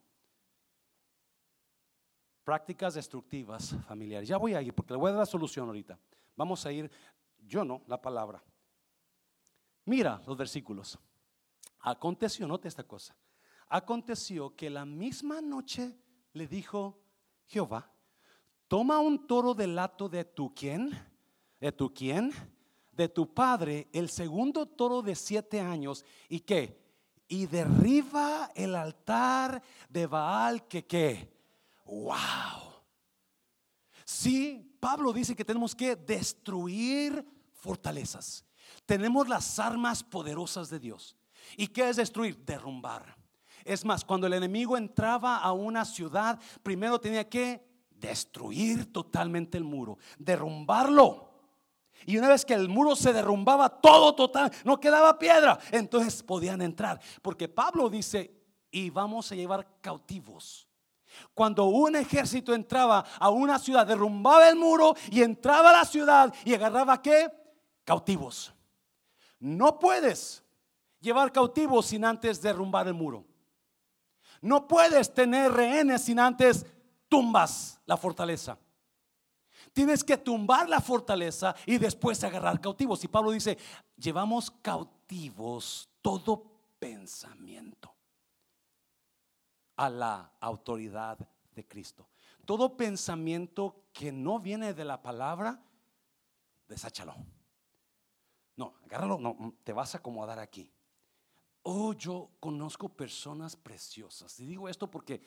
Prácticas destructivas familiares. Ya voy a ir porque le voy a dar la solución ahorita. Vamos a ir, yo no, la palabra. Mira los versículos. Aconteció, note esta cosa. Aconteció que la misma noche le dijo Jehová, toma un toro del lato de tu quién, de tu quién, de tu padre, el segundo toro de siete años, y qué, y derriba el altar de Baal que qué, wow. Sí, Pablo dice que tenemos que destruir fortalezas. Tenemos las armas poderosas de Dios. ¿Y qué es destruir? Derrumbar. Es más, cuando el enemigo entraba a una ciudad, primero tenía que destruir totalmente el muro, derrumbarlo. Y una vez que el muro se derrumbaba todo total, no quedaba piedra, entonces podían entrar. Porque Pablo dice, y vamos a llevar cautivos. Cuando un ejército entraba a una ciudad, derrumbaba el muro y entraba a la ciudad y agarraba qué? Cautivos. No puedes llevar cautivos sin antes derrumbar el muro. No puedes tener rehenes sin antes tumbas la fortaleza. Tienes que tumbar la fortaleza y después agarrar cautivos. Y Pablo dice, llevamos cautivos todo pensamiento a la autoridad de Cristo. Todo pensamiento que no viene de la palabra, desáchalo. No, agárralo, no, te vas a acomodar aquí. Oh, yo conozco personas preciosas. Y digo esto porque,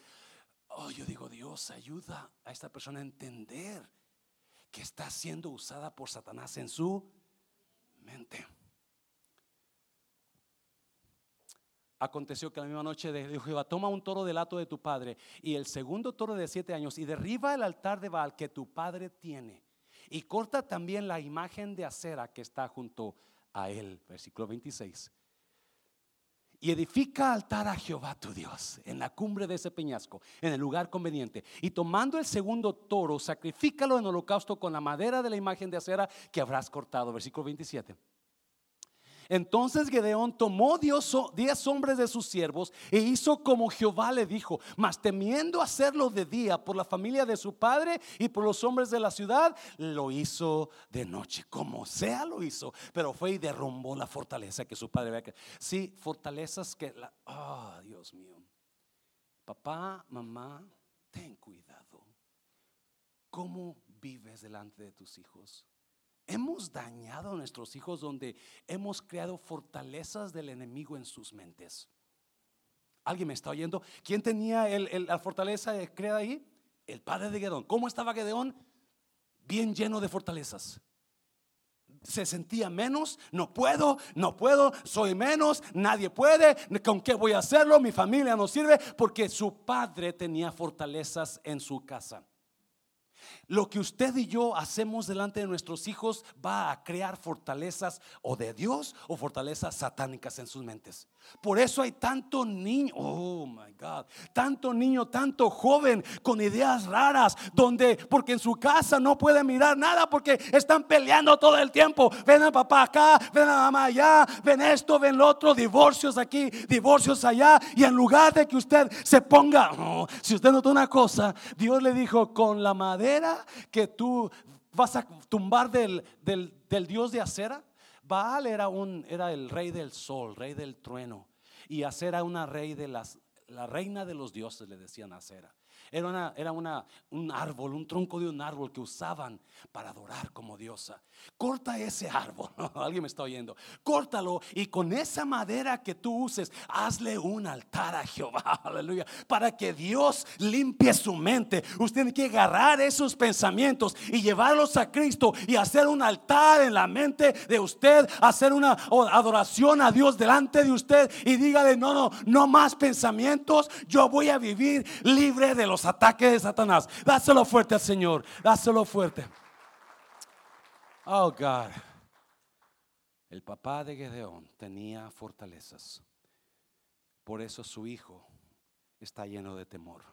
oh, yo digo, Dios ayuda a esta persona a entender que está siendo usada por Satanás en su mente. Aconteció que la misma noche dijo Jehová, toma un toro del lato de tu padre y el segundo toro de siete años y derriba el altar de Baal que tu padre tiene y corta también la imagen de acera que está junto a él. Versículo 26 y edifica altar a Jehová tu Dios en la cumbre de ese peñasco, en el lugar conveniente. Y tomando el segundo toro, sacrifícalo en holocausto con la madera de la imagen de acera que habrás cortado. Versículo 27. Entonces Gedeón tomó diez hombres de sus siervos e hizo como Jehová le dijo, mas temiendo hacerlo de día por la familia de su padre y por los hombres de la ciudad, lo hizo de noche. Como sea lo hizo, pero fue y derrumbó la fortaleza que su padre había. Sí, fortalezas que la, oh, Dios mío. Papá, mamá, ten cuidado. ¿Cómo vives delante de tus hijos? Hemos dañado a nuestros hijos donde hemos creado fortalezas del enemigo en sus mentes. ¿Alguien me está oyendo? ¿Quién tenía la fortaleza creada ahí? El padre de Gedeón. ¿Cómo estaba Gedeón? Bien lleno de fortalezas. Se sentía menos, no puedo, no puedo, soy menos, nadie puede, ¿con qué voy a hacerlo? Mi familia no sirve porque su padre tenía fortalezas en su casa. Lo que usted y yo hacemos delante de nuestros hijos va a crear fortalezas o de Dios o fortalezas satánicas en sus mentes. Por eso hay tanto niño, oh my God, tanto niño, tanto joven con ideas raras, donde, porque en su casa no puede mirar nada porque están peleando todo el tiempo. Ven a papá acá, ven a mamá allá, ven esto, ven lo otro, divorcios aquí, divorcios allá. Y en lugar de que usted se ponga, oh, si usted notó una cosa, Dios le dijo, con la madera que tú vas a tumbar del, del, Dios de acera Baal era, un, era el rey del sol, rey del trueno. Y Acera una rey de las, la reina de los dioses, le decían Acera. Era, una, era una, un árbol, un tronco de un árbol que usaban para adorar como diosa. Corta ese árbol, alguien me está oyendo. Córtalo y con esa madera que tú uses, hazle un altar a Jehová, aleluya, para que Dios limpie su mente. Usted tiene que agarrar esos pensamientos y llevarlos a Cristo y hacer un altar en la mente de usted, hacer una adoración a Dios delante de usted y dígale, no, no, no más pensamientos, yo voy a vivir libre de los ataques de Satanás. Dáselo fuerte al Señor. Dáselo fuerte. Oh God. El papá de Gedeón tenía fortalezas. Por eso su hijo está lleno de temor.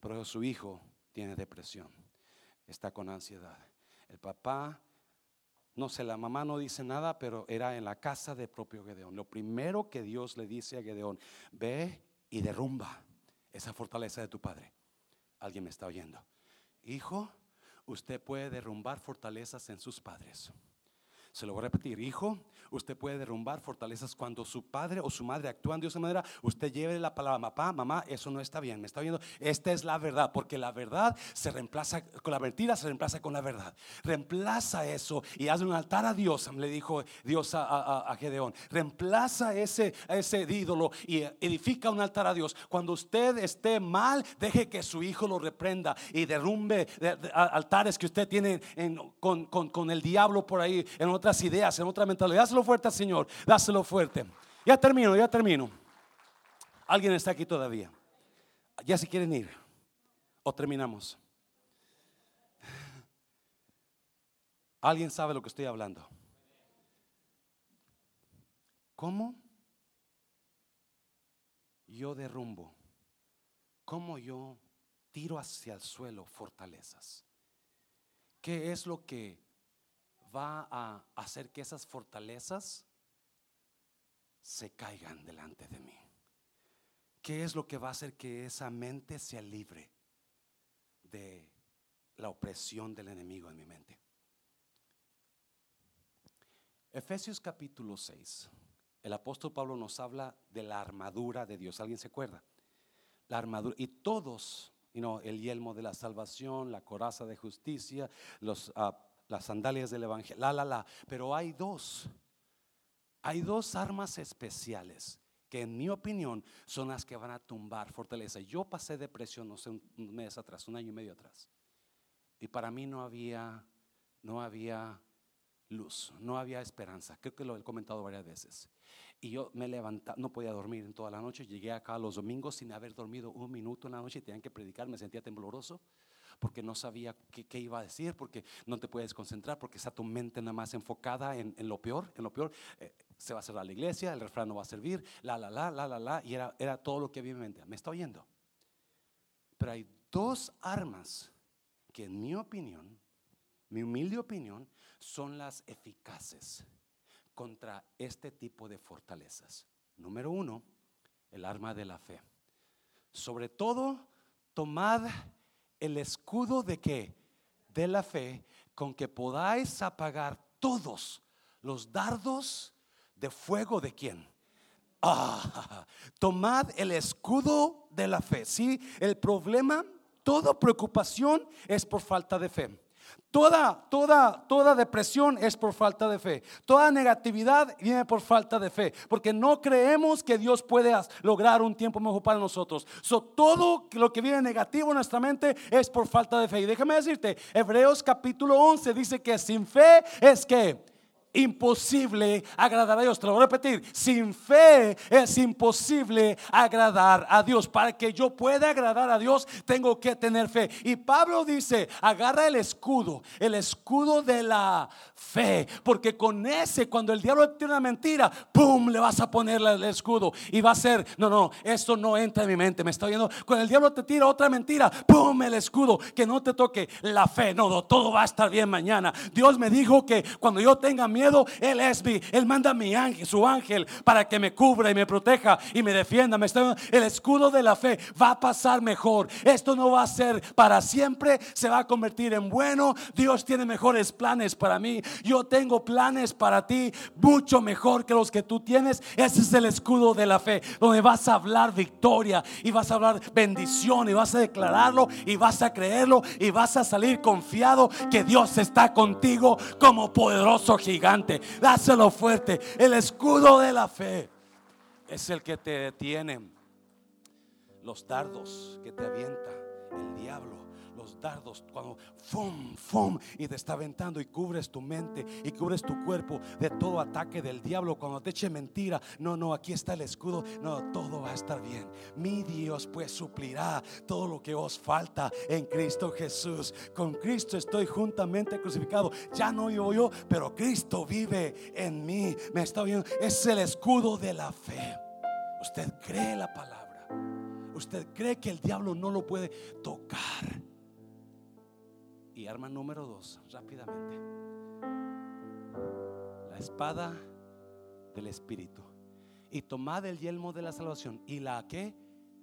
Por eso su hijo tiene depresión. Está con ansiedad. El papá, no sé, la mamá no dice nada, pero era en la casa de propio Gedeón. Lo primero que Dios le dice a Gedeón, ve y derrumba esa fortaleza de tu padre. Alguien me está oyendo. Hijo, usted puede derrumbar fortalezas en sus padres. Se lo voy a repetir, hijo, usted puede derrumbar fortalezas cuando su padre o su madre actúan de esa manera. Usted lleve la palabra, papá, mamá, eso no está bien. Me está viendo, esta es la verdad, porque la verdad se reemplaza con la mentira, se reemplaza con la verdad. Reemplaza eso y hazle un altar a Dios, le dijo Dios a, Gedeón. Reemplaza ese, ese ídolo y edifica un altar a Dios. Cuando usted esté mal, deje que su hijo lo reprenda y derrumbe altares que usted tiene con, con el diablo por ahí, en otras ideas, en otra mentalidad fuerte Señor, dáselo fuerte. Ya termino, ya termino. ¿Alguien está aquí todavía? Ya si quieren ir. O terminamos. ¿Alguien sabe lo que estoy hablando? ¿Cómo yo derrumbo? ¿Cómo yo tiro hacia el suelo fortalezas? ¿Qué es lo que va a hacer que esas fortalezas se caigan delante de mí? ¿Qué es lo que va a hacer que esa mente sea libre de la opresión del enemigo en mi mente? Efesios capítulo 6. El apóstol Pablo nos habla de la armadura de Dios. ¿Alguien se acuerda? La armadura. Y todos, el yelmo de la salvación, la coraza de justicia, los uh, las sandalias del Evangelio, la, la, la. Pero hay dos, hay dos armas especiales que en mi opinión son las que van a tumbar fortaleza. Yo pasé depresión, no sé, un mes atrás, un año y medio atrás. Y para mí no había, no había luz, no había esperanza. Creo que lo he comentado varias veces. Y yo me levantaba, no podía dormir en toda la noche. Llegué acá los domingos sin haber dormido un minuto en la noche y tenían que predicar, me sentía tembloroso porque no sabía qué, iba a decir, porque no te puedes concentrar, porque está tu mente nada más enfocada en, lo peor, en lo peor. Eh, se va a cerrar la iglesia, el refrán no va a servir, la, la, la, la, la, la, y era, era todo lo que había en mi mente. ¿Me está oyendo? Pero hay dos armas que en mi opinión, mi humilde opinión, son las eficaces contra este tipo de fortalezas. Número uno, el arma de la fe. Sobre todo, tomad el escudo de qué? De la fe, con que podáis apagar todos los dardos de fuego de quién? Ah, tomad el escudo de la fe. Sí, el problema, toda preocupación es por falta de fe. Toda, toda, toda depresión es por falta de fe. Toda negatividad viene por falta de fe. Porque no creemos que Dios puede lograr un tiempo mejor para nosotros. So, todo lo que viene negativo en nuestra mente es por falta de fe. Y déjame decirte, Hebreos capítulo 11 dice que sin fe es que imposible agradar a Dios. Te lo voy a repetir. Sin fe es imposible agradar a Dios. Para que yo pueda agradar a Dios, tengo que tener fe. Y Pablo dice, agarra el escudo, el escudo de la fe. Porque con ese, cuando el diablo tiene una mentira, ¡pum! Le vas a poner el escudo. Y va a ser, no, no, esto no entra en mi mente. Me está viendo. Cuando el diablo te tira otra mentira, ¡pum! El escudo. Que no te toque la fe. No, no, todo va a estar bien mañana. Dios me dijo que cuando yo tenga miedo, él es mi, Él manda mi ángel, su ángel, para que me cubra y me proteja y me defienda. Me está, el escudo de la fe va a pasar mejor. Esto no va a ser para siempre, se va a convertir en bueno. Dios tiene mejores planes para mí. Yo tengo planes para ti mucho mejor que los que tú tienes. Ese es el escudo de la fe, donde vas a hablar victoria y vas a hablar bendición y vas a declararlo y vas a creerlo y vas a salir confiado que Dios está contigo como poderoso gigante. Dáselo fuerte. El escudo de la fe es el que te detiene. Los dardos que te avienta el diablo los dardos, cuando fum, fum, y te está aventando y cubres tu mente y cubres tu cuerpo de todo ataque del diablo, cuando te eche mentira, no, no, aquí está el escudo, no, todo va a estar bien. Mi Dios pues suplirá todo lo que os falta en Cristo Jesús. Con Cristo estoy juntamente crucificado. Ya no vivo yo, pero Cristo vive en mí. Me está viendo, es el escudo de la fe. Usted cree la palabra. Usted cree que el diablo no lo puede tocar. Arma número dos, rápidamente. La espada del Espíritu. Y tomad el yelmo de la salvación. ¿Y la que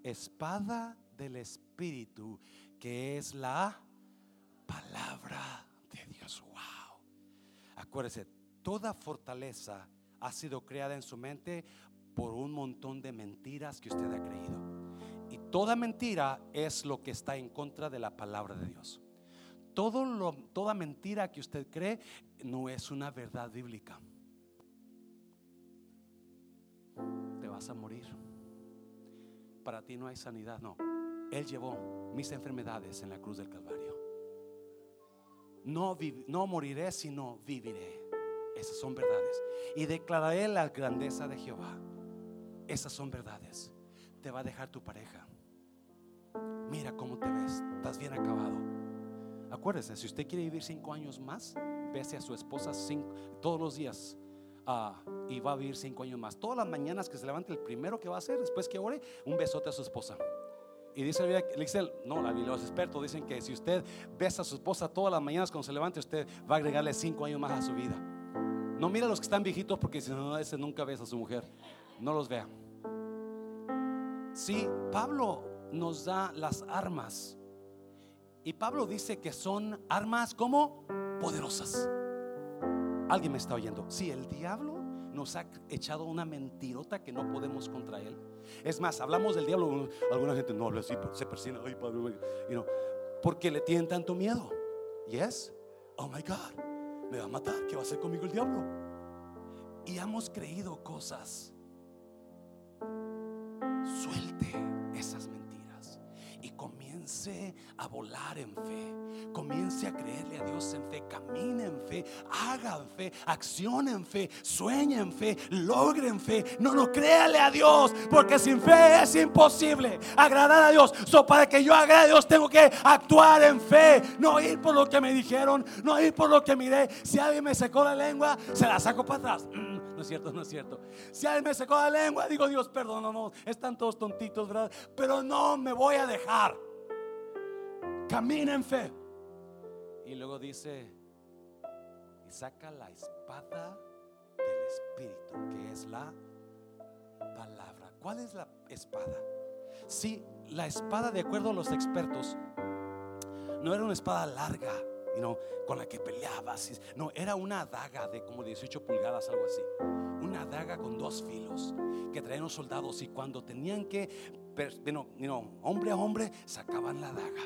Espada del Espíritu, que es la palabra de Dios. Wow. Acuérdese, toda fortaleza ha sido creada en su mente por un montón de mentiras que usted ha creído. Y toda mentira es lo que está en contra de la palabra de Dios. Todo lo, toda mentira que usted cree no es una verdad bíblica. Te vas a morir. Para ti no hay sanidad, no. Él llevó mis enfermedades en la cruz del Calvario. No, no moriré, sino viviré. Esas son verdades. Y declararé la grandeza de Jehová. Esas son verdades. Te va a dejar tu pareja. Mira cómo te ves. Estás bien acabado. Acuérdese, si usted quiere vivir cinco años más, bese a su esposa todos los días. Ah, y va a vivir cinco años más. Todas las mañanas que se levante, el primero que va a hacer, después que ore, un besote a su esposa. Y dice la Biblia, no, los expertos dicen que si usted besa a su esposa todas las mañanas cuando se levante, usted va a agregarle cinco años más a su vida. No mira a los que están viejitos porque si no, ese nunca besa a su mujer. No los vea. Sí, Pablo nos da las armas. Y Pablo dice que son armas como poderosas. Alguien me está oyendo. Si el diablo nos ha echado una mentirota que no podemos contra él. Es más, hablamos del diablo, alguna gente no habla así, se persina, ay padre, porque le tienen tanto miedo. Yes, oh my God, me va a matar, ¿qué va a hacer conmigo el diablo? Y hemos creído cosas. Suelte esas mentiras y comience a volar en fe. Comience a creerle a Dios en fe, camine en fe, haga en fe, accione en fe, sueñe en fe, logre en fe. No, no, créale a Dios, porque sin fe es imposible agradar a Dios. So, para que yo agrade a Dios, tengo que actuar en fe, no ir por lo que me dijeron, no ir por lo que miré. Si alguien me secó la lengua, se la saco para atrás. Mm, no es cierto, no es cierto. Si alguien me secó la lengua, digo Dios, perdónanos. Están todos tontitos, ¿verdad? Pero no me voy a dejar. Camina en fe. Y luego dice, y saca la espada del Espíritu, que es la palabra. ¿Cuál es la espada? Sí, la espada, de acuerdo a los expertos, no era una espada larga, con la que peleabas. No, era una daga de como 18 pulgadas, algo así. Una daga con dos filos que traían los soldados y cuando tenían que, hombre a hombre, sacaban la daga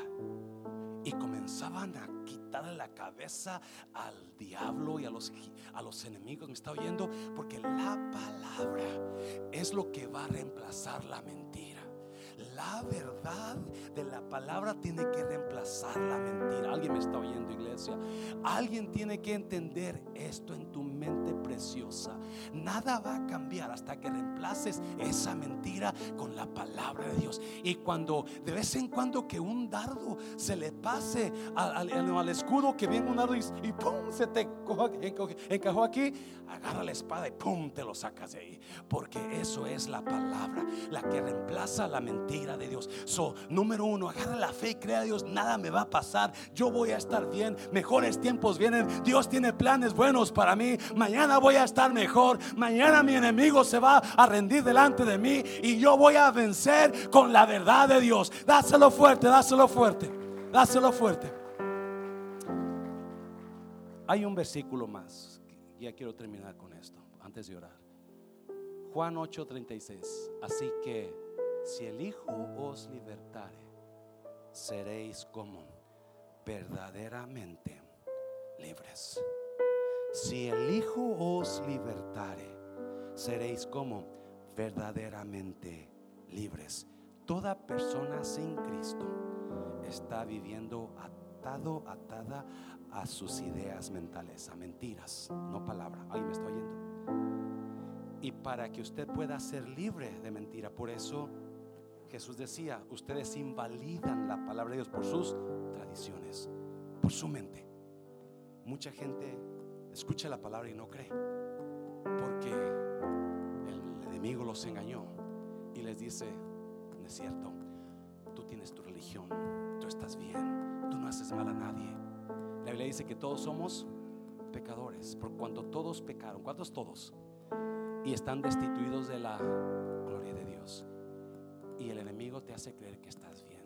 y comenzaban a quitarle la cabeza al diablo y a los, a los enemigos. ¿Me está oyendo? Porque la palabra es lo que va a reemplazar la mentira. La verdad de la palabra tiene que reemplazar la mentira. Alguien me está oyendo, iglesia. Alguien tiene que entender esto en tu mente preciosa. Nada va a cambiar hasta que reemplaces esa mentira con la palabra de Dios. Y cuando de vez en cuando que un dardo se le pase al, escudo, que viene un dardo y, pum, se te encajó aquí, agarra la espada y pum, te lo sacas de ahí. Porque eso es la palabra, la que reemplaza la mentira de Dios. So, número uno, agarra la fe y crea a Dios, nada me va a pasar. Yo voy a estar bien, mejores tiempos vienen. Dios tiene planes buenos para mí. Mañana voy a estar mejor. Mañana mi enemigo se va a rendir delante de mí y yo voy a vencer con la verdad de Dios. Dáselo fuerte, dáselo fuerte, dáselo fuerte. Hay un versículo más. Ya quiero terminar con esto antes de orar. Juan 8:36. Así que si el Hijo os libertare, seréis como verdaderamente libres. Si el Hijo os libertare, seréis como verdaderamente libres. Toda persona sin Cristo está viviendo atado, atada a sus ideas mentales, a mentiras, no palabra. Alguien me está oyendo. Y para que usted pueda ser libre de mentira, por eso Jesús decía, ustedes invalidan la palabra de Dios por sus tradiciones, por su mente. Mucha gente escucha la palabra y no cree, porque el enemigo los engañó y les dice, no es cierto, tú tienes tu religión, tú estás bien, tú no haces mal a nadie. La Biblia dice que todos somos pecadores, por cuanto todos pecaron, ¿cuántos todos? Y están destituidos de la. Y el enemigo te hace creer que estás bien,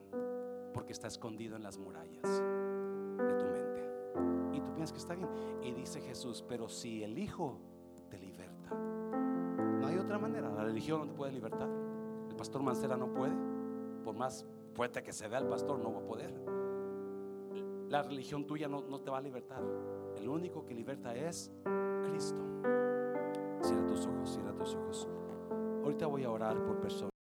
porque está escondido en las murallas de tu mente. Y tú piensas que está bien. Y dice Jesús, pero si el Hijo te liberta, no hay otra manera. La religión no te puede libertar. El pastor Mancera no puede. Por más fuerte que se vea el pastor, no va a poder. La religión tuya no, no te va a libertar. El único que liberta es Cristo. Cierra tus ojos, cierra tus ojos. Ahorita voy a orar por personas.